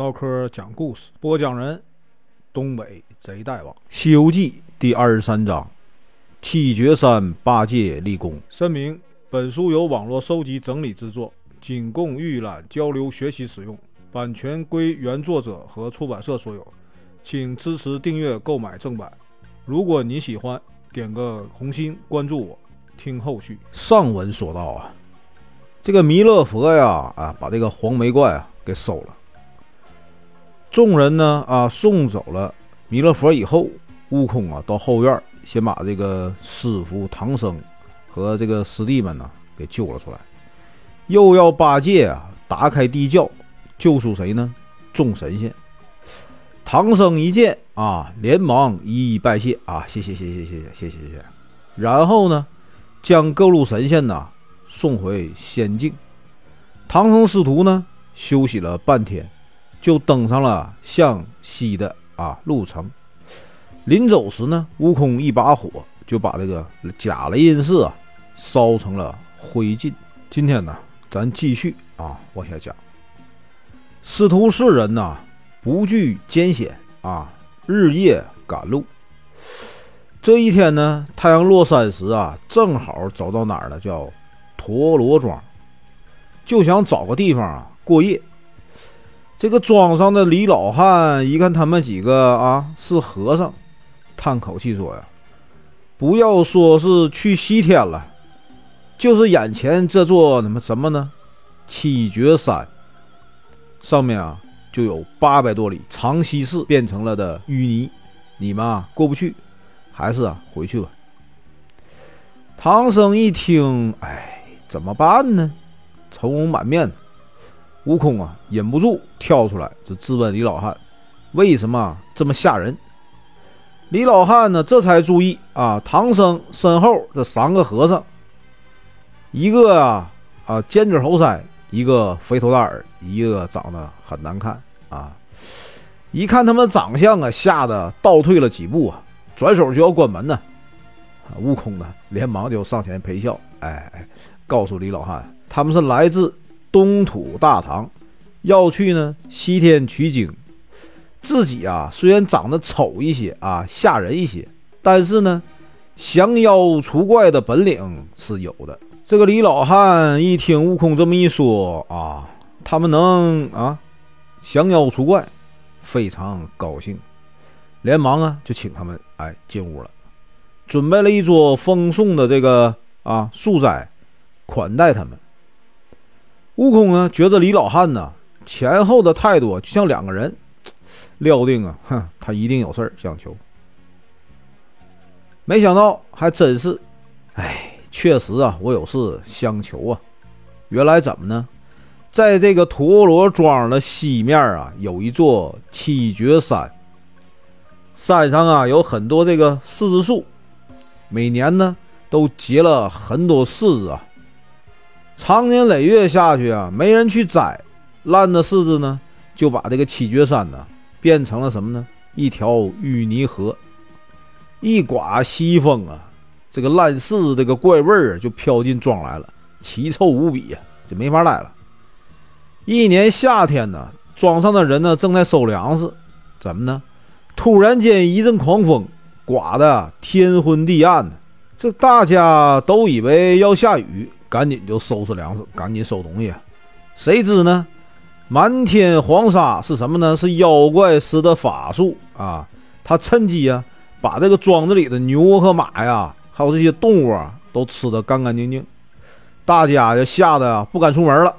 唠嗑讲故事，播讲人：东北贼大王，《西游记》第二十三章：七绝山八戒立功。声明：本书由网络收集整理制作，仅供预览、交流、学习使用，版权归原作者和出版社所有，请支持订阅、购买正版。如果你喜欢，点个红心，关注我，听后续。上文说到啊，这个弥勒佛呀啊，把这个黄眉怪啊给收了。众人呢啊送走了弥勒佛以后，悟空啊到后院先把这个师傅唐僧和这个师弟们呢给救了出来，又要八戒啊打开地窖救出谁呢？众神仙。唐僧一见啊，连忙一一拜谢啊，谢谢谢谢谢谢谢谢谢谢。然后呢，将各路神仙呐送回仙境。唐僧师徒呢休息了半天。就登上了向西的啊路程。临走时呢，悟空一把火就把这个假雷音寺啊烧成了灰烬。今天呢，咱继续啊往下讲。师徒四人呢不惧艰险啊，日夜赶路。这一天呢，太阳落山时啊，正好走到哪儿了？叫陀螺庄，就想找个地方啊过夜。这个庄上的李老汉一看他们几个啊是和尚，叹口气说：“呀，不要说是去西天了，就是眼前这座什么什么呢？七绝山上面啊就有八百多里长西寺变成了的淤泥，你们啊过不去，还是啊回去吧。”唐僧一听，哎，怎么办呢？愁容满面。悟空啊，忍不住跳出来就质问李老汉：“为什么这么吓人？”李老汉呢，这才注意啊，唐僧身后这三个和尚，一个啊啊尖嘴猴腮，一个肥头大耳，一个长得很难看啊。一看他们长相啊，吓得倒退了几步啊，转手就要关门呢。悟空呢，连忙就上前陪笑，哎哎，告诉李老汉，他们是来自。东土大唐要去呢西天取经，自己啊虽然长得丑一些啊吓人一些，但是呢降妖除怪的本领是有的。这个李老汉一听悟空这么一说啊，他们能啊降妖除怪，非常高兴，连忙啊就请他们哎进屋了，准备了一桌丰盛的这个啊素斋款待他们。悟空啊，觉得李老汉呢前后的态度就像两个人，料定啊，哼，他一定有事儿相求。没想到还真是，哎，确实啊，我有事相求啊。原来怎么呢？在这个陀螺庄的西面啊，有一座七绝山，山上啊有很多这个柿子树，每年呢都结了很多柿子啊。长年累月下去啊，没人去摘，烂的柿子呢，就把这个七绝山呢变成了什么呢？一条淤泥河。一刮西风啊，这个烂柿子这个怪味儿就飘进庄来了，奇臭无比呀，就没法待了。一年夏天呢，庄上的人呢正在收粮食，怎么呢？突然间一阵狂风，刮的天昏地暗的，这大家都以为要下雨。赶紧就收拾粮食，赶紧收东西。谁知呢？满天黄沙是什么呢？是妖怪施的法术啊！他趁机啊，把这个庄子里的牛和马呀，还有这些动物啊，都吃得干干净净。大家就吓得不敢出门了。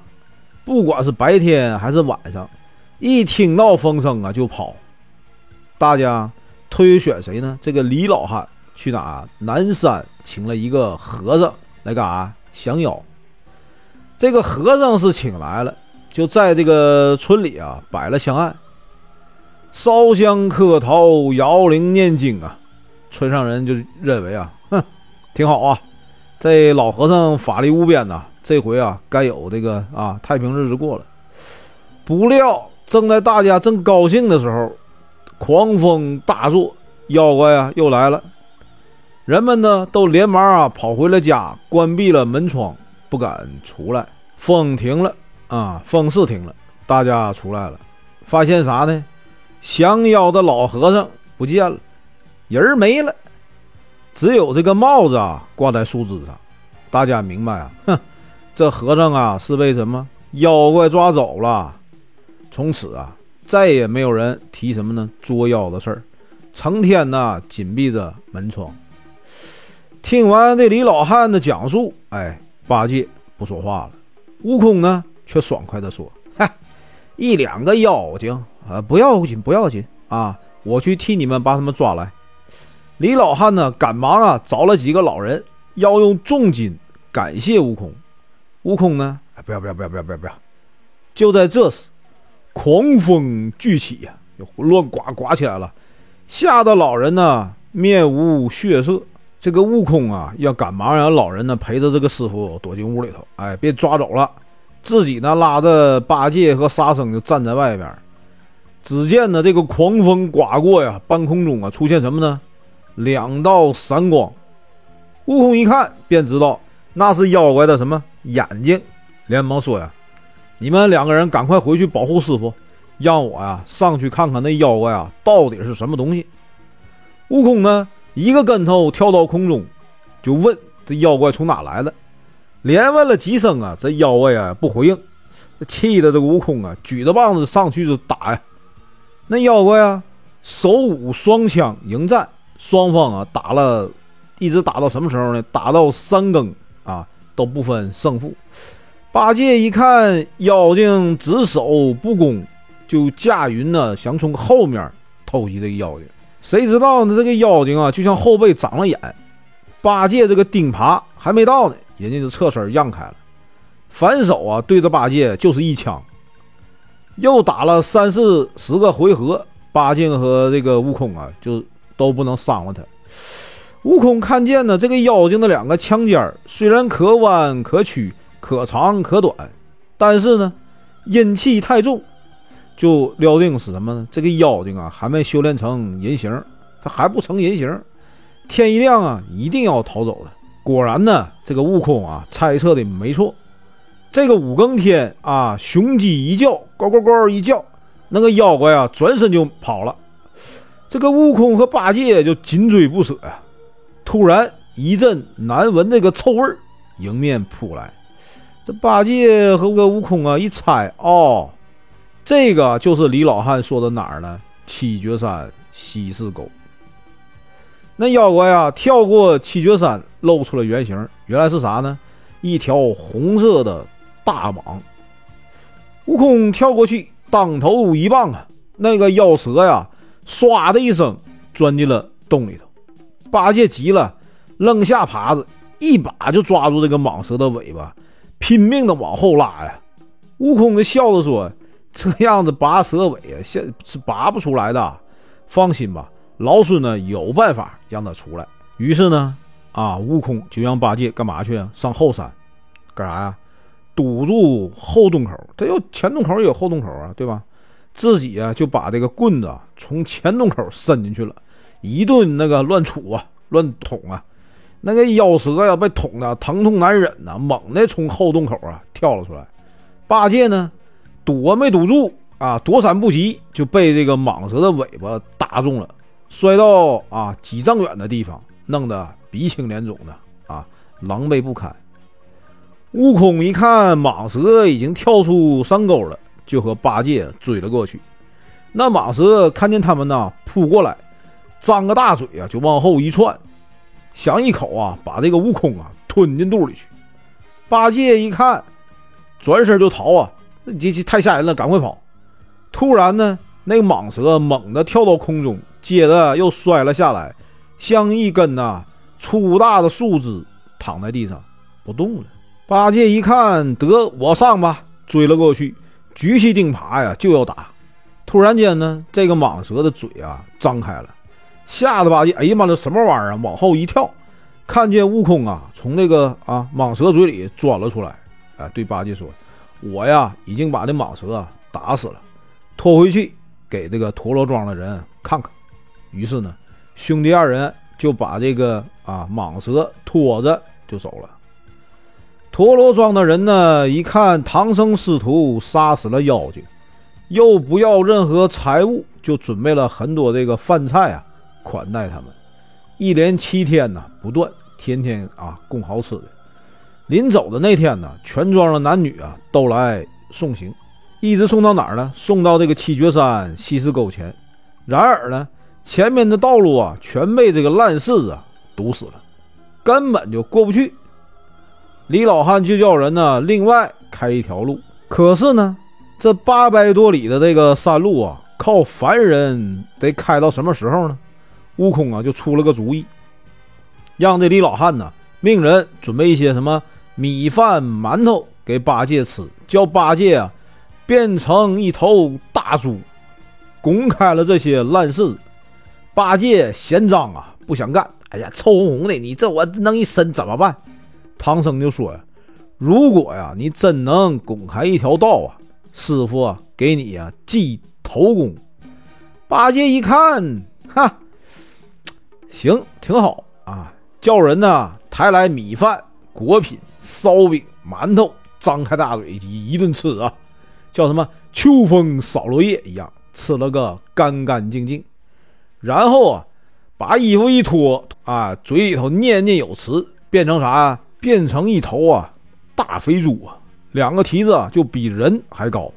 不管是白天还是晚上，一听到风声啊就跑。大家推选谁呢？这个李老汉去哪？南山请了一个和尚来干啥？降妖，这个和尚是请来了，就在这个村里啊摆了香案，烧香磕头、摇铃念经啊。村上人就认为啊，哼，挺好啊，这老和尚法力无边呐，这回啊该有这个啊太平日子过了。不料正在大家正高兴的时候，狂风大作，妖怪啊又来了。人们呢都连忙啊跑回了家，关闭了门窗，不敢出来。风停了啊，风是停了，大家出来了。发现啥呢？降妖的老和尚不见了，人没了，只有这个帽子啊挂在树枝上。大家明白啊？哼，这和尚啊是被什么妖怪抓走了。从此啊，再也没有人提什么呢捉妖的事儿，成天呢紧闭着门窗。听完这李老汉的讲述，哎，八戒不说话了，悟空呢却爽快地说：“嗨，一两个妖精啊，不要紧，不要紧啊，我去替你们把他们抓来。”李老汉呢赶忙啊找了几个老人，要用重金感谢悟空。悟空呢，哎，不要不要不要不要不要不要！就在这时，狂风巨起呀就，乱刮刮起来了，吓得老人呢面无血色。这个悟空啊，要赶忙让老人呢陪着这个师傅躲进屋里头，哎，别抓走了。自己呢拉着八戒和沙僧就站在外边。只见呢这个狂风刮过呀，半空中啊出现什么呢？两道闪光。悟空一看便知道那是妖怪的什么眼睛，连忙说呀：“你们两个人赶快回去保护师傅，让我呀上去看看那妖怪啊到底是什么东西。”悟空呢？一个跟头跳到空中，就问这妖怪从哪来的，连问了几声啊，这妖怪啊不回应，气得这个悟空啊举着棒子上去就打呀。那妖怪啊手舞双枪迎战，双方啊打了，一直打到什么时候呢？打到三更啊都不分胜负。八戒一看妖精只守不攻，就驾云呢想从后面偷袭这个妖精。谁知道呢？这个妖精啊，就像后背长了眼。八戒这个钉耙还没到呢，人家就侧身让开了，反手啊对着八戒就是一枪。又打了三四十个回合，八戒和这个悟空啊就都不能伤了他。悟空看见呢，这个妖精的两个枪尖虽然可弯可曲、可长可短，但是呢阴气太重。就料定是什么呢？这个妖精啊，还没修炼成人形，他还不成人形。天一亮啊，一定要逃走的。果然呢，这个悟空啊，猜测的没错。这个五更天啊，雄鸡一叫，呱呱呱一叫，那个妖怪啊，转身就跑了。这个悟空和八戒就紧追不舍呀。突然一阵难闻那个臭味迎面扑来。这八戒和个悟空啊，一猜哦。这个就是李老汉说的哪儿呢？七绝山西市沟。那妖怪啊，跳过七绝山，露出了原形，原来是啥呢？一条红色的大蟒。悟空跳过去，当头一棒啊，那个妖蛇呀，唰的一声钻进了洞里头。八戒急了，扔下耙子，一把就抓住这个蟒蛇的尾巴，拼命的往后拉呀。悟空就笑着说。这样子拔蛇尾啊，现是拔不出来的。放心吧，老孙呢有办法让他出来。于是呢，啊，悟空就让八戒干嘛去啊？上后山干啥呀？堵住后洞口。他有前洞口也有后洞口啊，对吧？自己啊就把这个棍子从前洞口伸进去了，一顿那个乱杵啊，乱捅啊。那个妖蛇呀被捅的疼痛难忍呐，猛地从后洞口啊跳了出来。八戒呢？躲没堵住啊，躲闪不及，就被这个蟒蛇的尾巴打中了，摔到啊几丈远的地方，弄得鼻青脸肿的啊，狼狈不堪。悟空一看蟒蛇已经跳出山沟了，就和八戒追了过去。那蟒蛇看见他们呢，扑过来，张个大嘴啊，就往后一窜，想一口啊把这个悟空啊吞进肚里去。八戒一看，转身就逃啊。这这太吓人了，赶快跑！突然呢，那个蟒蛇猛地跳到空中，接着又摔了下来，像一根呐粗大的树枝躺在地上不动了。八戒一看，得我上吧，追了过去，举起钉耙呀就要打。突然间呢，这个蟒蛇的嘴啊张开了，吓得八戒哎呀妈，这什么玩意儿？往后一跳，看见悟空啊从那个啊蟒蛇嘴里钻了出来，哎，对八戒说。我呀，已经把这蟒蛇打死了，拖回去给这个陀螺庄的人看看。于是呢，兄弟二人就把这个啊蟒蛇拖着就走了。陀螺庄的人呢，一看唐僧师徒杀死了妖精，又不要任何财物，就准备了很多这个饭菜啊，款待他们。一连七天呢，不断，天天啊供好吃的。临走的那天呢，全庄的男女啊都来送行，一直送到哪儿呢？送到这个七绝山西寺沟前。然而呢，前面的道路啊全被这个烂柿子堵死了，根本就过不去。李老汉就叫人呢另外开一条路。可是呢，这八百多里的这个山路啊，靠凡人得开到什么时候呢？悟空啊就出了个主意，让这李老汉呢命人准备一些什么米饭、馒头给八戒吃，叫八戒啊变成一头大猪。公开了这些烂事，八戒嫌脏啊，不想干。哎呀，臭烘烘的，你这我弄一身怎么办？唐僧就说呀：“如果呀，你真能公开一条道啊，师傅啊，给你呀记头功。”八戒一看，哈，行，挺好啊，叫人呢抬来米饭、果品、烧饼、馒头，张开大嘴一顿吃啊，叫什么秋风扫落叶一样。吃了个干干净净，然后啊，把衣服一脱啊，嘴里头念念有词，变成啥？变成一头啊大肥猪啊，两个蹄子啊就比人还高，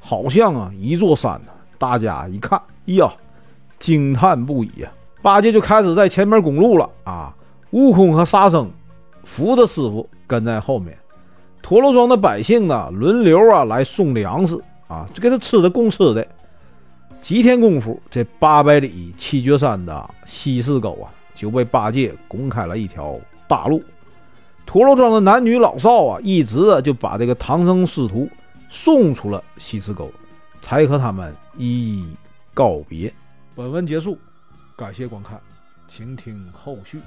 好像啊一座山呢。大家一看，呀，惊叹不已啊！八戒就开始在前面拱路了啊，悟空和沙僧扶着师傅跟在后面，陀螺庄的百姓呢轮流啊来送粮食啊，就给他吃的供吃的。几天功夫，这八百里七绝山的西四沟啊，就被八戒拱开了一条大路。陀螺庄的男女老少啊，一直啊就把这个唐僧师徒送出了西四沟，才和他们一一告别。本文结束，感谢观看，请听后续。